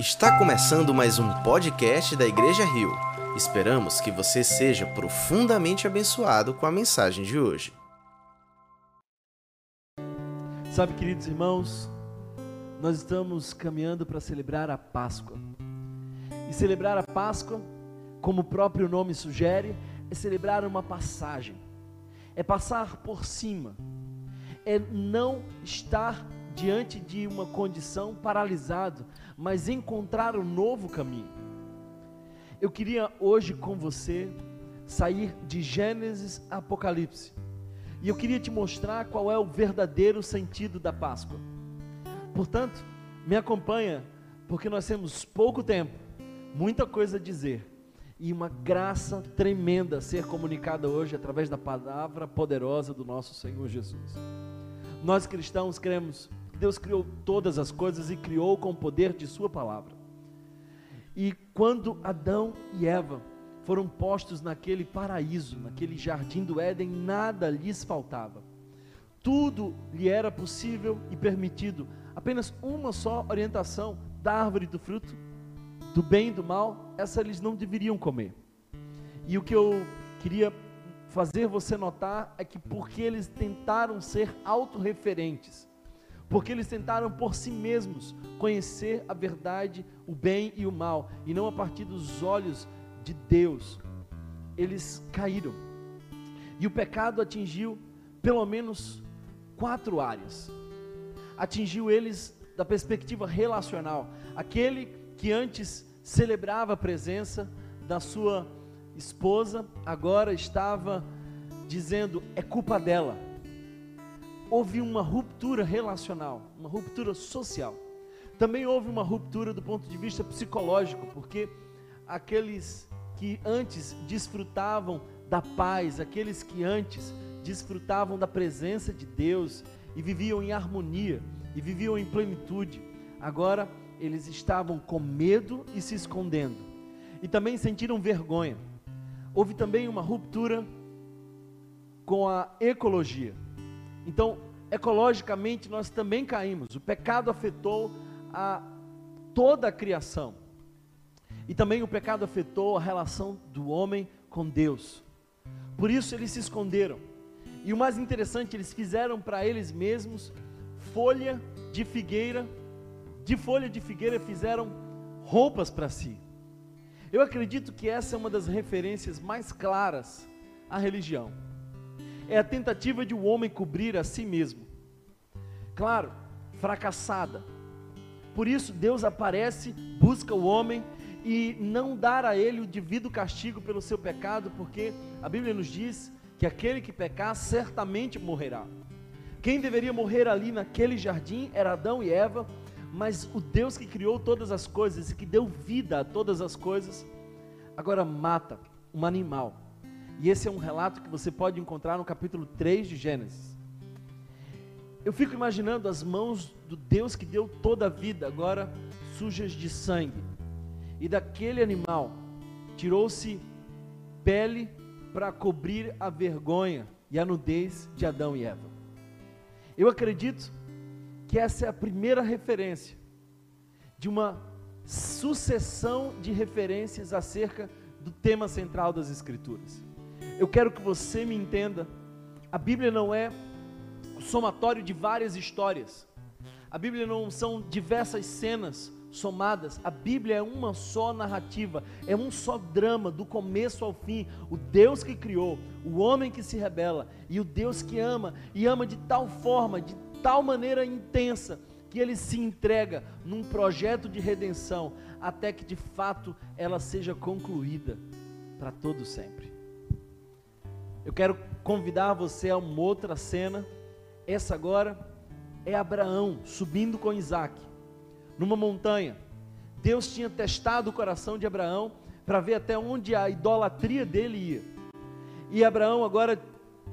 Está começando mais um podcast da Igreja Rio. Esperamos que você seja profundamente abençoado com a mensagem de hoje. Sabe, queridos irmãos, nós estamos caminhando para celebrar a Páscoa. E celebrar a Páscoa, como o próprio nome sugere, é celebrar uma passagem, é passar por cima, é não estar diante de uma condição paralisado, mas encontrar um novo caminho. Eu queria hoje com você sair de Gênesis a Apocalipse. E eu queria te mostrar qual é o verdadeiro sentido da Páscoa. Portanto, me acompanha, porque nós temos pouco tempo, muita coisa a dizer e uma graça tremenda a ser comunicada hoje através da palavra poderosa do nosso Senhor Jesus. Nós cristãos cremos Deus criou todas as coisas e criou com o poder de Sua palavra. E quando Adão e Eva foram postos naquele paraíso, naquele jardim do Éden, nada lhes faltava. Tudo lhe era possível e permitido, apenas uma só orientação da árvore do fruto, do bem e do mal, essa eles não deveriam comer. E o que eu queria fazer você notar é que porque eles tentaram ser autorreferentes, porque eles tentaram por si mesmos conhecer a verdade, o bem e o mal, e não a partir dos olhos de Deus, eles caíram. E o pecado atingiu pelo menos quatro áreas. Atingiu eles da perspectiva relacional. Aquele que antes celebrava a presença da sua esposa agora estava dizendo: é culpa dela. Houve uma ruptura relacional, uma ruptura social. Também houve uma ruptura do ponto de vista psicológico, porque aqueles que antes desfrutavam da paz, aqueles que antes desfrutavam da presença de Deus e viviam em harmonia e viviam em plenitude, agora eles estavam com medo e se escondendo. E também sentiram vergonha houve também uma ruptura com a ecologia. Então, ecologicamente, nós também caímos. O pecado afetou a toda a criação. E também o pecado afetou a relação do homem com Deus. Por isso eles se esconderam. E o mais interessante, eles fizeram para eles mesmos folha de figueira, de folha de figueira fizeram roupas para si. Eu acredito que essa é uma das referências mais claras à religião. É a tentativa de um homem cobrir a si mesmo. Claro, fracassada. Por isso Deus aparece, busca o homem e não dar a ele o devido castigo pelo seu pecado, porque a Bíblia nos diz que aquele que pecar certamente morrerá. Quem deveria morrer ali naquele jardim era Adão e Eva, mas o Deus que criou todas as coisas e que deu vida a todas as coisas, agora mata um animal. E esse é um relato que você pode encontrar no capítulo 3 de Gênesis. Eu fico imaginando as mãos do Deus que deu toda a vida, agora sujas de sangue. E daquele animal tirou-se pele para cobrir a vergonha e a nudez de Adão e Eva. Eu acredito que essa é a primeira referência de uma sucessão de referências acerca do tema central das Escrituras. Eu quero que você me entenda, a Bíblia não é o somatório de várias histórias, a Bíblia não são diversas cenas somadas, a Bíblia é uma só narrativa, é um só drama, do começo ao fim. O Deus que criou, o homem que se rebela e o Deus que ama, e ama de tal forma, de tal maneira intensa que ele se entrega num projeto de redenção até que de fato ela seja concluída para todo sempre. Eu quero convidar você a uma outra cena. Essa agora é Abraão subindo com Isaac numa montanha. Deus tinha testado o coração de Abraão para ver até onde a idolatria dele ia. E Abraão agora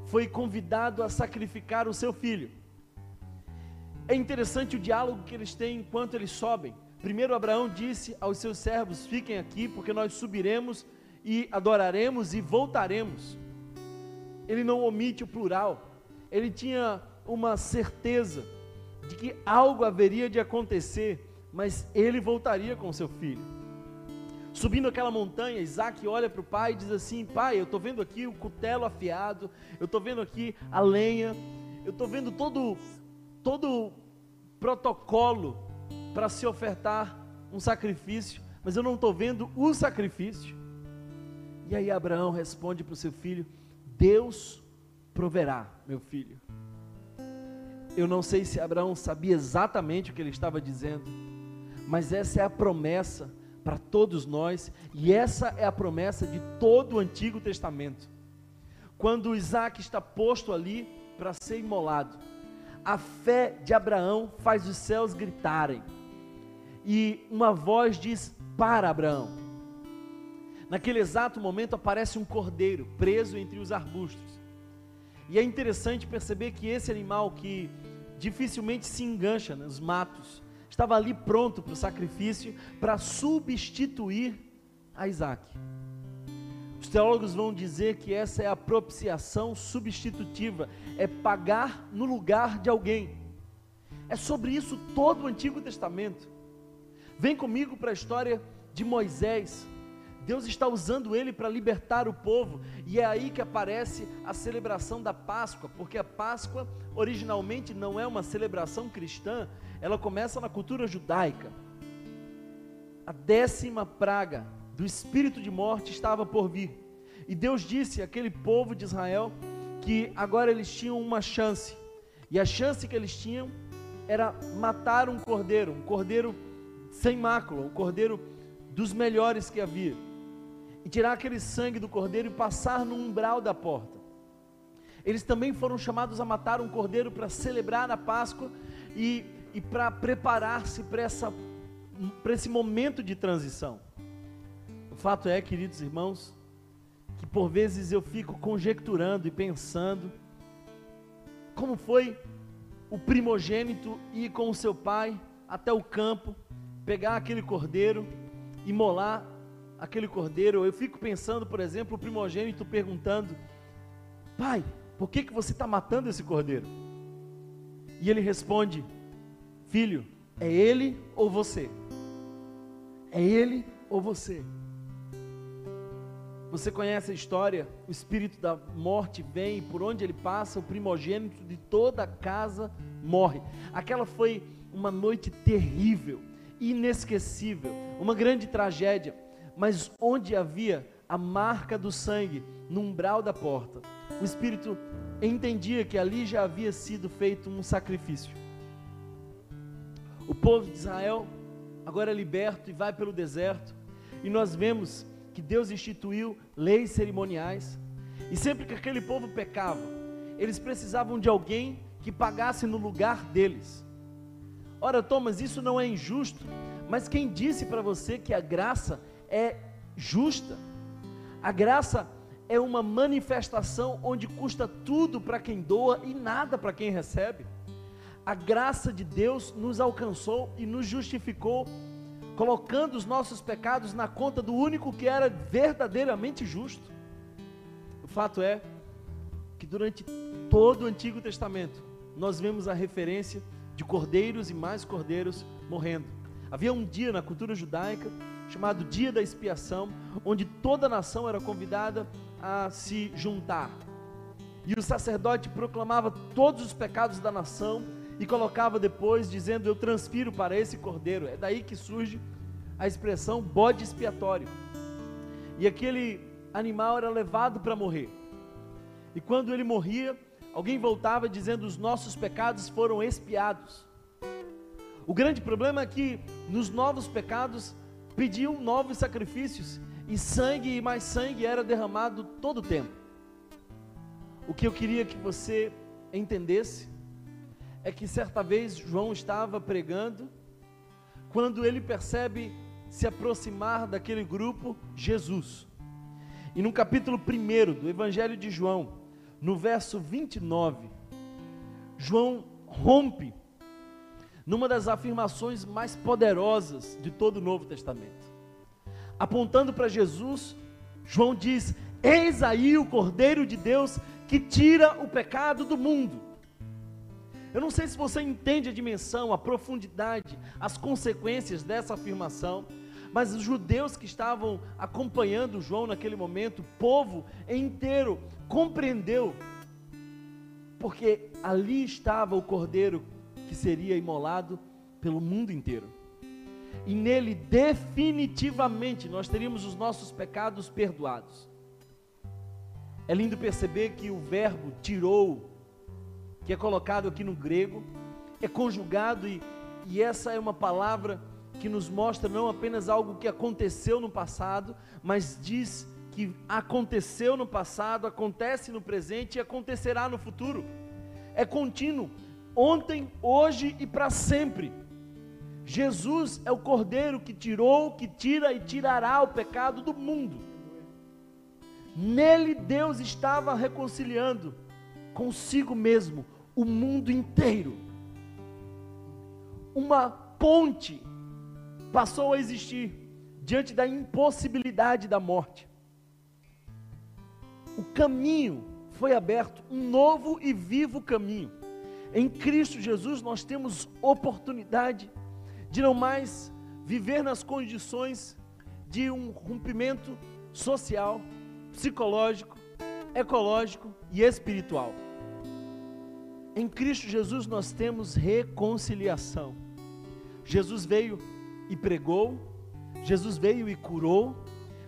foi convidado a sacrificar o seu filho. É interessante o diálogo que eles têm enquanto eles sobem. Primeiro, Abraão disse aos seus servos: Fiquem aqui, porque nós subiremos e adoraremos e voltaremos. Ele não omite o plural, ele tinha uma certeza de que algo haveria de acontecer, mas ele voltaria com seu filho. Subindo aquela montanha, Isaac olha para o pai e diz assim: Pai, eu estou vendo aqui o cutelo afiado, eu estou vendo aqui a lenha, eu estou vendo todo, todo protocolo para se ofertar um sacrifício, mas eu não estou vendo o sacrifício. E aí Abraão responde para o seu filho: Deus proverá, meu filho. Eu não sei se Abraão sabia exatamente o que ele estava dizendo, mas essa é a promessa para todos nós, e essa é a promessa de todo o Antigo Testamento. Quando Isaac está posto ali para ser imolado, a fé de Abraão faz os céus gritarem, e uma voz diz: Para Abraão. Naquele exato momento aparece um cordeiro preso entre os arbustos. E é interessante perceber que esse animal que dificilmente se engancha nos matos, estava ali pronto para o sacrifício, para substituir a Isaac. Os teólogos vão dizer que essa é a propiciação substitutiva, é pagar no lugar de alguém. É sobre isso todo o Antigo Testamento. Vem comigo para a história de Moisés. Deus está usando ele para libertar o povo, e é aí que aparece a celebração da Páscoa, porque a Páscoa originalmente não é uma celebração cristã, ela começa na cultura judaica. A décima praga do espírito de morte estava por vir. E Deus disse àquele povo de Israel que agora eles tinham uma chance. E a chance que eles tinham era matar um cordeiro, um cordeiro sem mácula, um cordeiro dos melhores que havia. E tirar aquele sangue do cordeiro e passar no umbral da porta. Eles também foram chamados a matar um cordeiro para celebrar a Páscoa e e para preparar-se para esse momento de transição. O fato é, queridos irmãos, que por vezes eu fico conjecturando e pensando como foi o primogênito ir com o seu pai até o campo, pegar aquele cordeiro, imolar aquele cordeiro. Eu fico pensando, por exemplo, o primogênito perguntando: Pai, por que, que você está matando esse cordeiro? E ele responde: Filho, é ele ou você? É ele ou você? Você conhece a história? O espírito da morte vem e por onde ele passa, o primogênito de toda a casa morre. Aquela foi uma noite terrível, inesquecível, uma grande tragédia, mas onde havia a marca do sangue no umbral da porta, o espírito entendia que ali já havia sido feito um sacrifício. O povo de Israel agora é liberto e vai pelo deserto, e nós vemos que Deus instituiu leis cerimoniais, e sempre que aquele povo pecava, eles precisavam de alguém que pagasse no lugar deles. Ora, Thomas, isso não é injusto, mas quem disse para você que a graça é justa? A graça é uma manifestação onde custa tudo para quem doa e nada para quem recebe a graça de Deus nos alcançou e nos justificou, colocando os nossos pecados na conta do único que era verdadeiramente justo. O fato é que durante todo o Antigo Testamento nós vemos a referência de cordeiros e mais cordeiros morrendo. Havia um dia na cultura judaica chamado Dia da Expiação, onde toda a nação era convidada a se juntar. E o sacerdote proclamava todos os pecados da nação e colocava depois dizendo: Eu transfiro para esse cordeiro. É daí que surge a expressão bode expiatório. E aquele animal era levado para morrer. E quando ele morria, alguém voltava dizendo: Os nossos pecados foram expiados. O grande problema é que nos novos pecados pediam novos sacrifícios e sangue e mais sangue era derramado todo o tempo. O que eu queria que você entendesse é que certa vez João estava pregando, quando ele percebe se aproximar daquele grupo Jesus. E no capítulo 1 do Evangelho de João, no verso 29, João rompe numa das afirmações mais poderosas de todo o Novo Testamento. Apontando para Jesus, João diz: Eis aí o Cordeiro de Deus que tira o pecado do mundo. Eu não sei se você entende a dimensão, a profundidade, as consequências dessa afirmação, mas os judeus que estavam acompanhando João naquele momento, o povo inteiro, compreendeu, porque ali estava o cordeiro que seria imolado pelo mundo inteiro. E nele, definitivamente, nós teríamos os nossos pecados perdoados. É lindo perceber que o verbo tirou, que é colocado aqui no grego, é conjugado e, e essa é uma palavra que nos mostra não apenas algo que aconteceu no passado, mas diz que aconteceu no passado, acontece no presente e acontecerá no futuro. É contínuo, ontem, hoje e para sempre. Jesus é o Cordeiro que tirou, que tira e tirará o pecado do mundo. Nele Deus estava reconciliando consigo mesmo o mundo inteiro. Uma ponte passou a existir diante da impossibilidade da morte. O caminho foi aberto, um novo e vivo caminho. Em Cristo Jesus nós temos oportunidade de não mais viver nas condições de um rompimento social, psicológico, ecológico e espiritual. Em Cristo Jesus nós temos reconciliação. Jesus veio e pregou, Jesus veio e curou,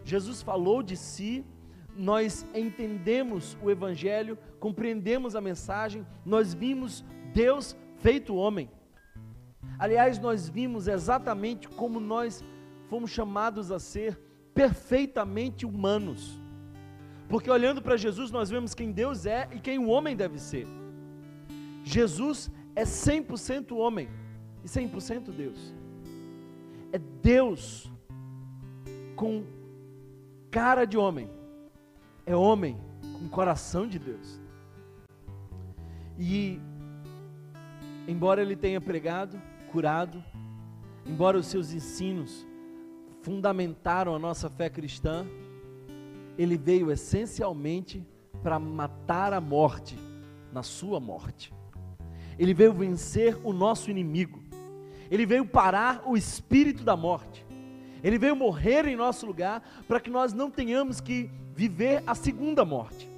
Jesus falou de si, nós entendemos o Evangelho, compreendemos a mensagem, nós vimos Deus feito homem. Aliás, nós vimos exatamente como nós fomos chamados a ser perfeitamente humanos. Porque olhando para Jesus, nós vemos quem Deus é e quem o homem deve ser. Jesus é 100% homem e 100% Deus. É Deus com cara de homem. É homem com coração de Deus. E embora ele tenha pregado, curado, embora os seus ensinos fundamentaram a nossa fé cristã, ele veio essencialmente para matar a morte na sua morte. Ele veio vencer o nosso inimigo. Ele veio parar o espírito da morte. Ele veio morrer em nosso lugar para que nós não tenhamos que viver a segunda morte.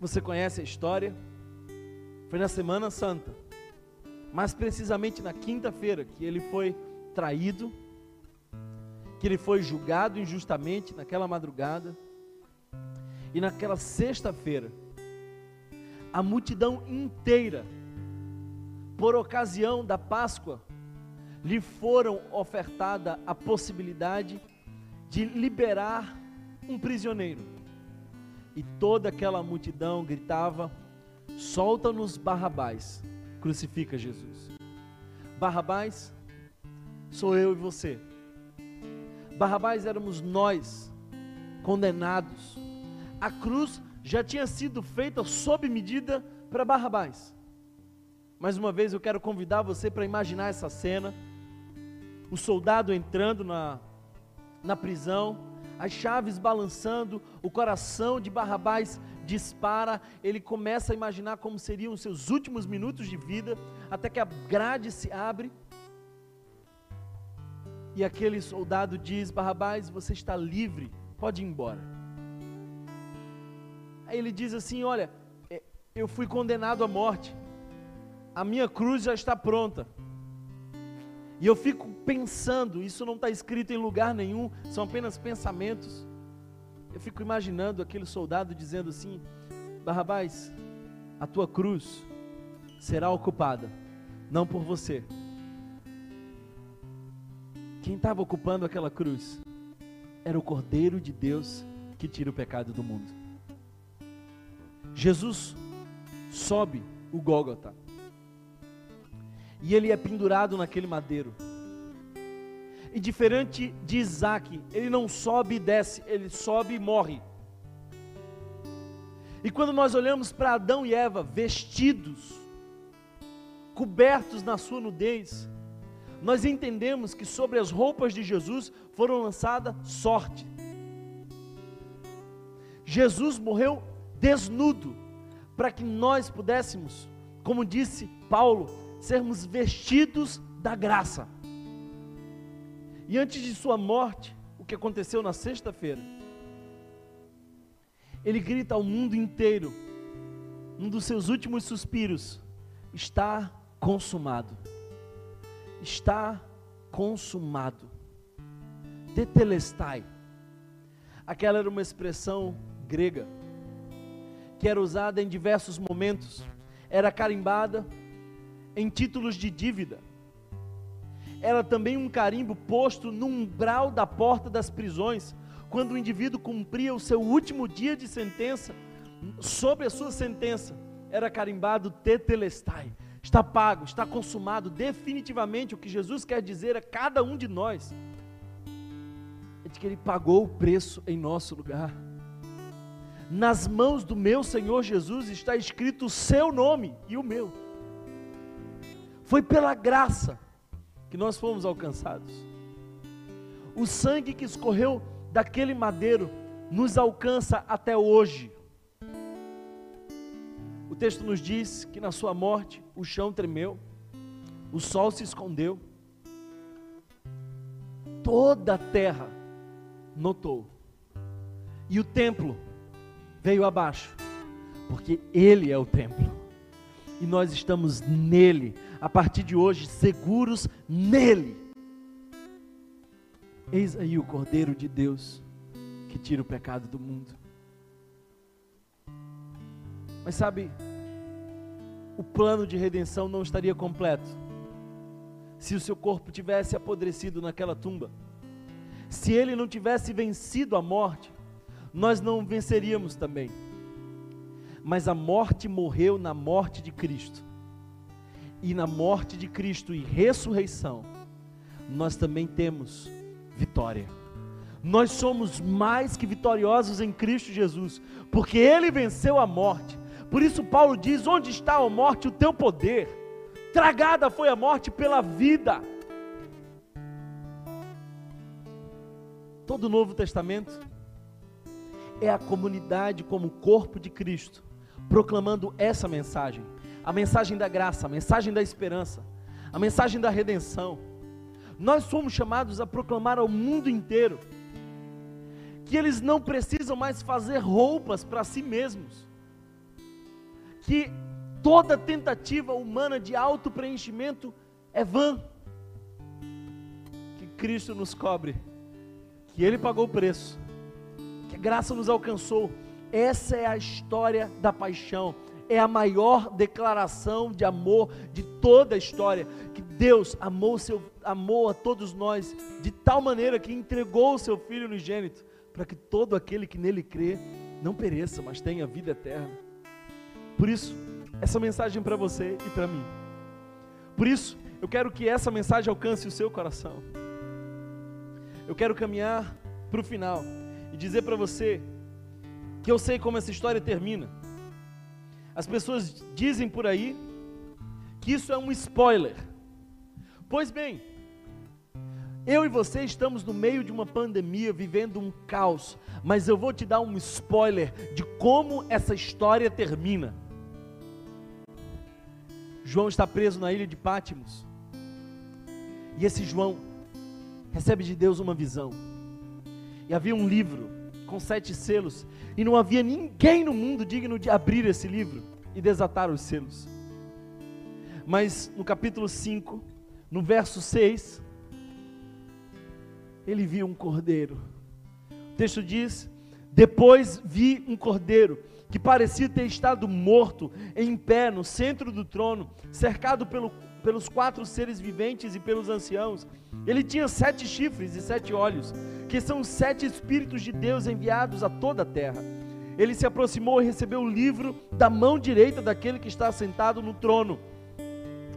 Você conhece a história? Foi na Semana Santa, mais precisamente na quinta-feira, que ele foi traído que ele foi julgado injustamente naquela madrugada. E naquela sexta-feira, a multidão inteira, por ocasião da Páscoa, lhe foram ofertada a possibilidade de liberar um prisioneiro. E toda aquela multidão gritava: Solta-nos Barrabás, crucifica Jesus. Barrabás sou eu e você. Barrabás éramos nós, condenados. A cruz já tinha sido feita sob medida para Barrabás. Mais uma vez eu quero convidar você para imaginar essa cena. O soldado entrando na, na prisão, as chaves balançando, o coração de Barrabás dispara, ele começa a imaginar como seriam os seus últimos minutos de vida, até que a grade se abre e aquele soldado diz: Barrabás, você está livre, pode ir embora. Aí ele diz assim: Olha, é, eu fui condenado à morte, a minha cruz já está pronta. E eu fico pensando, isso não está escrito em lugar nenhum, são apenas pensamentos. Eu fico imaginando aquele soldado dizendo assim: Barrabás, a tua cruz será ocupada, não por você, quem estava ocupando aquela cruz era o Cordeiro de Deus que tira o pecado do mundo. Jesus sobe o Gólgota. E ele é pendurado naquele madeiro. E diferente de Isaac, ele não sobe e desce, ele sobe e morre. E quando nós olhamos para Adão e Eva vestidos, cobertos na sua nudez, nós entendemos que sobre as roupas de Jesus foram lançada sorte. Jesus morreu desnudo para que nós pudéssemos como disse Paulo, sermos vestidos da graça. E antes de sua morte, o que aconteceu na sexta-feira, ele grita ao mundo inteiro, um dos seus últimos suspiros: está consumado. Está consumado. Tetelestai. Aquela era uma expressão grega que era usada em diversos momentos, era carimbada em títulos de dívida. Era também um carimbo posto no umbral da porta das prisões, quando o indivíduo cumpria o seu último dia de sentença, sobre a sua sentença, era carimbado tetelestai. Está pago, está consumado definitivamente o que Jesus quer dizer a cada um de nós. É de que ele pagou o preço em nosso lugar. Nas mãos do meu Senhor Jesus está escrito o seu nome e o meu. Foi pela graça que nós fomos alcançados. O sangue que escorreu daquele madeiro nos alcança até hoje. O texto nos diz que na sua morte o chão tremeu, o sol se escondeu, toda a terra notou, e o templo veio abaixo, porque Ele é o templo, e nós estamos nele, a partir de hoje, seguros nele. Eis aí o Cordeiro de Deus que tira o pecado do mundo. Mas sabe, o plano de redenção não estaria completo se o seu corpo tivesse apodrecido naquela tumba. Se ele não tivesse vencido a morte, nós não venceríamos também. Mas a morte morreu na morte de Cristo. E na morte de Cristo e ressurreição, nós também temos vitória. Nós somos mais que vitoriosos em Cristo Jesus, porque Ele venceu a morte. Por isso, Paulo diz: Onde está a morte, o teu poder? Tragada foi a morte pela vida. Todo o Novo Testamento é a comunidade como corpo de Cristo, proclamando essa mensagem, a mensagem da graça, a mensagem da esperança, a mensagem da redenção. Nós somos chamados a proclamar ao mundo inteiro que eles não precisam mais fazer roupas para si mesmos, que toda tentativa humana de auto-preenchimento é vã, que Cristo nos cobre, que Ele pagou o preço que a graça nos alcançou. Essa é a história da paixão. É a maior declaração de amor de toda a história. Que Deus amou, seu, amou a todos nós de tal maneira que entregou o seu Filho unigênito, para que todo aquele que nele crê não pereça, mas tenha vida eterna. Por isso, essa mensagem para você e para mim. Por isso, eu quero que essa mensagem alcance o seu coração. Eu quero caminhar para o final e dizer para você que eu sei como essa história termina. As pessoas dizem por aí que isso é um spoiler. Pois bem, eu e você estamos no meio de uma pandemia, vivendo um caos, mas eu vou te dar um spoiler de como essa história termina. João está preso na ilha de Pátimos. E esse João recebe de Deus uma visão. E havia um livro com sete selos, e não havia ninguém no mundo digno de abrir esse livro e desatar os selos. Mas no capítulo 5, no verso 6, ele viu um cordeiro. O texto diz: Depois vi um cordeiro que parecia ter estado morto, em pé no centro do trono, cercado pelo, pelos quatro seres viventes e pelos anciãos. Ele tinha sete chifres e sete olhos, que são os sete Espíritos de Deus enviados a toda a terra. Ele se aproximou e recebeu o livro da mão direita daquele que está sentado no trono.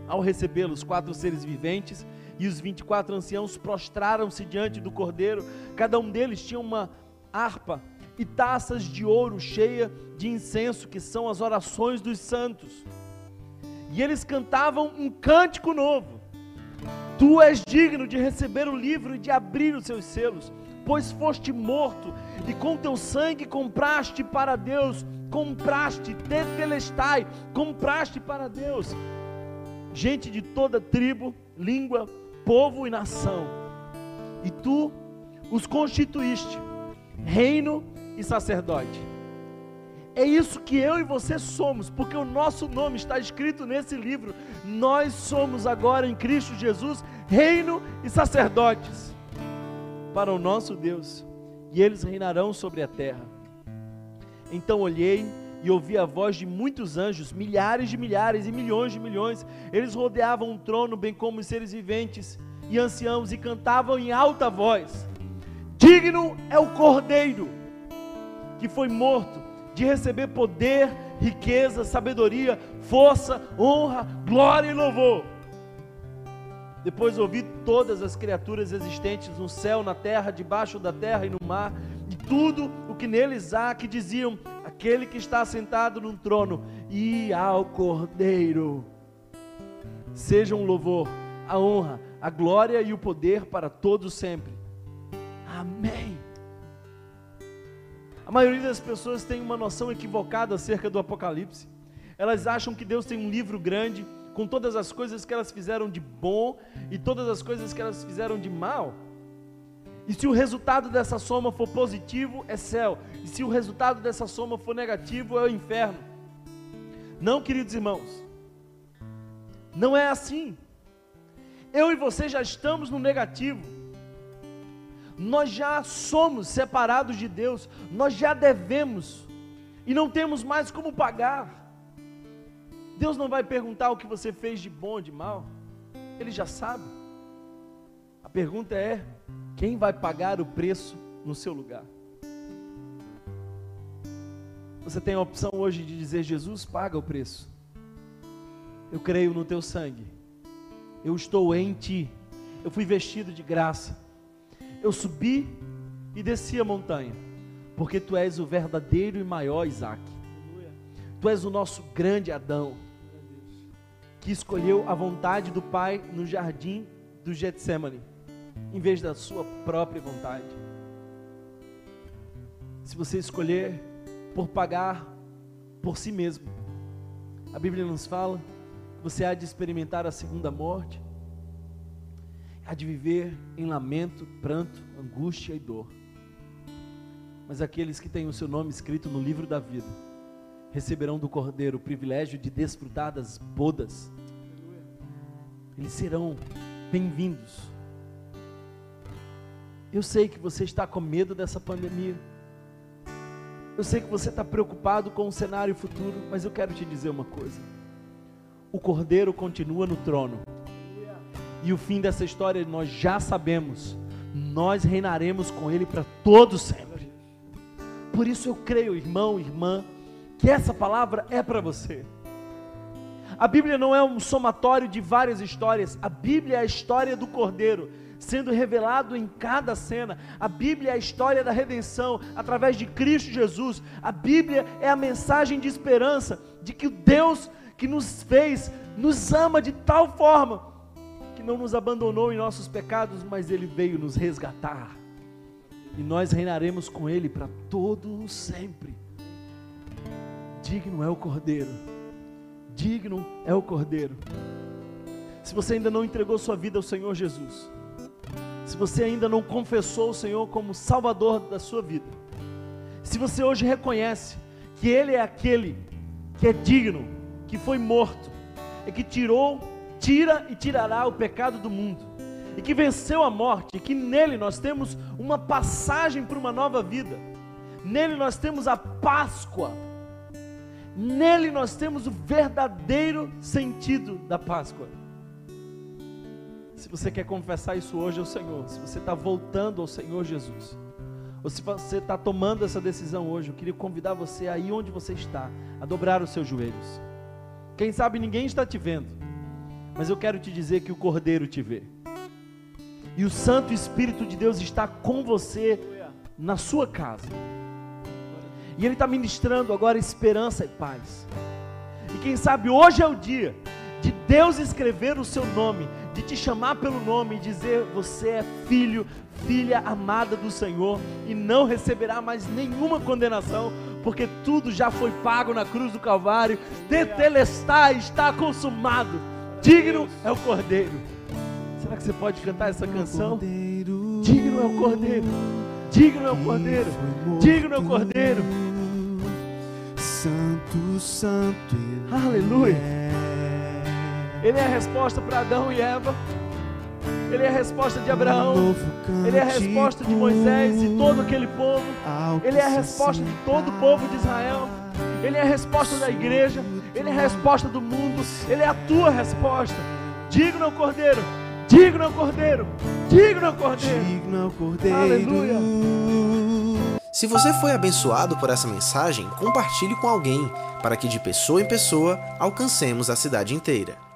Ao recebê-lo, os quatro seres viventes e os vinte e quatro anciãos prostraram-se diante do cordeiro. Cada um deles tinha uma harpa e taças de ouro cheia de incenso, que são as orações dos santos. E eles cantavam um cântico novo. Tu és digno de receber o livro e de abrir os seus selos, pois foste morto e com teu sangue compraste para Deus compraste, tetelestai, compraste para Deus. Gente de toda tribo, língua, povo e nação. E tu os constituíste, reino e sacerdote. É isso que eu e você somos, porque o nosso nome está escrito nesse livro. Nós somos agora em Cristo Jesus, reino e sacerdotes para o nosso Deus, e eles reinarão sobre a terra. Então olhei e ouvi a voz de muitos anjos, milhares de milhares e milhões de milhões. Eles rodeavam um trono, bem como os seres viventes e anciãos, e cantavam em alta voz: Digno é o cordeiro que foi morto de receber poder, riqueza, sabedoria, força, honra, glória e louvor. Depois ouvi todas as criaturas existentes no céu, na terra, debaixo da terra e no mar, e tudo o que neles há, que diziam: aquele que está sentado no trono e ao Cordeiro. Sejam um louvor, a honra, a glória e o poder para todos sempre. Amém. A maioria das pessoas tem uma noção equivocada acerca do Apocalipse. Elas acham que Deus tem um livro grande com todas as coisas que elas fizeram de bom e todas as coisas que elas fizeram de mal. E se o resultado dessa soma for positivo, é céu. E se o resultado dessa soma for negativo, é o inferno. Não, queridos irmãos. Não é assim. Eu e você já estamos no negativo nós já somos separados de Deus, nós já devemos e não temos mais como pagar. Deus não vai perguntar o que você fez de bom ou de mal, Ele já sabe. A pergunta é: quem vai pagar o preço no seu lugar? Você tem a opção hoje de dizer: Jesus paga o preço. Eu creio no teu sangue. Eu estou em ti. Eu fui vestido de graça eu subi e desci a montanha, porque tu és o verdadeiro e maior Isaac. Tu és o nosso grande Adão, que escolheu a vontade do Pai no jardim do Getsemane, em vez da sua própria vontade. Se você escolher por pagar por si mesmo, a Bíblia nos fala que você há de experimentar a segunda morte há de viver em lamento, pranto, angústia e dor. Mas aqueles que têm o seu nome escrito no livro da vida receberão do Cordeiro o privilégio de desfrutar das bodas. Eles serão bem-vindos. Eu sei que você está com medo dessa pandemia. Eu sei que você está preocupado com o cenário futuro, mas eu quero te dizer uma coisa: o Cordeiro continua no trono. E o fim dessa história nós já sabemos. Nós reinaremos com Ele para todos sempre. Por isso eu creio, irmão, irmã, que essa palavra é para você. A Bíblia não é um somatório de várias histórias. A Bíblia é a história do Cordeiro sendo revelado em cada cena. A Bíblia é a história da redenção através de Cristo Jesus. A Bíblia é a mensagem de esperança de que o Deus que nos fez nos ama de tal forma que não nos abandonou em nossos pecados, mas Ele veio nos resgatar. E nós reinaremos com Ele para todo sempre. Digno é o Cordeiro. Digno é o Cordeiro. Se você ainda não entregou sua vida ao Senhor Jesus, se você ainda não confessou o Senhor como Salvador da sua vida, se você hoje reconhece que Ele é aquele que é digno, que foi morto, e que tirou tira e tirará o pecado do mundo, e que venceu a morte, e que nele nós temos uma passagem para uma nova vida, nele nós temos a Páscoa, nele nós temos o verdadeiro sentido da Páscoa. Se você quer confessar isso hoje ao Senhor, se você está voltando ao Senhor Jesus, ou se você está tomando essa decisão hoje, eu queria convidar você aí onde você está, a dobrar os seus joelhos. Quem sabe ninguém está te vendo, mas eu quero te dizer que o Cordeiro te vê. E o Santo Espírito de Deus está com você na sua casa. E Ele está ministrando agora esperança e paz. E quem sabe hoje é o dia de Deus escrever o seu nome, de te chamar pelo nome e dizer: Você é filho, filha amada do Senhor, e não receberá mais nenhuma condenação, porque tudo já foi pago na cruz do Calvário. Tetelestai, está consumado. Digno é o Cordeiro. Será que você pode cantar essa canção? Digno é o Cordeiro. Digno é o Cordeiro. Digno é o Cordeiro. Santo, Santo. Aleluia. Ele é a resposta para Adão e Eva. Ele é a resposta de Abraão. Ele é a resposta de Moisés e todo aquele povo. Ele é a resposta de todo o povo de Israel. Ele é a resposta da igreja. Ele é a resposta do mundo. Ele é a tua resposta. Digno é o Cordeiro. Digno é o Cordeiro. Digno é o Cordeiro. Digno é o Cordeiro. Aleluia. Se você foi abençoado por essa mensagem, compartilhe com alguém, para que de pessoa em pessoa alcancemos a cidade inteira.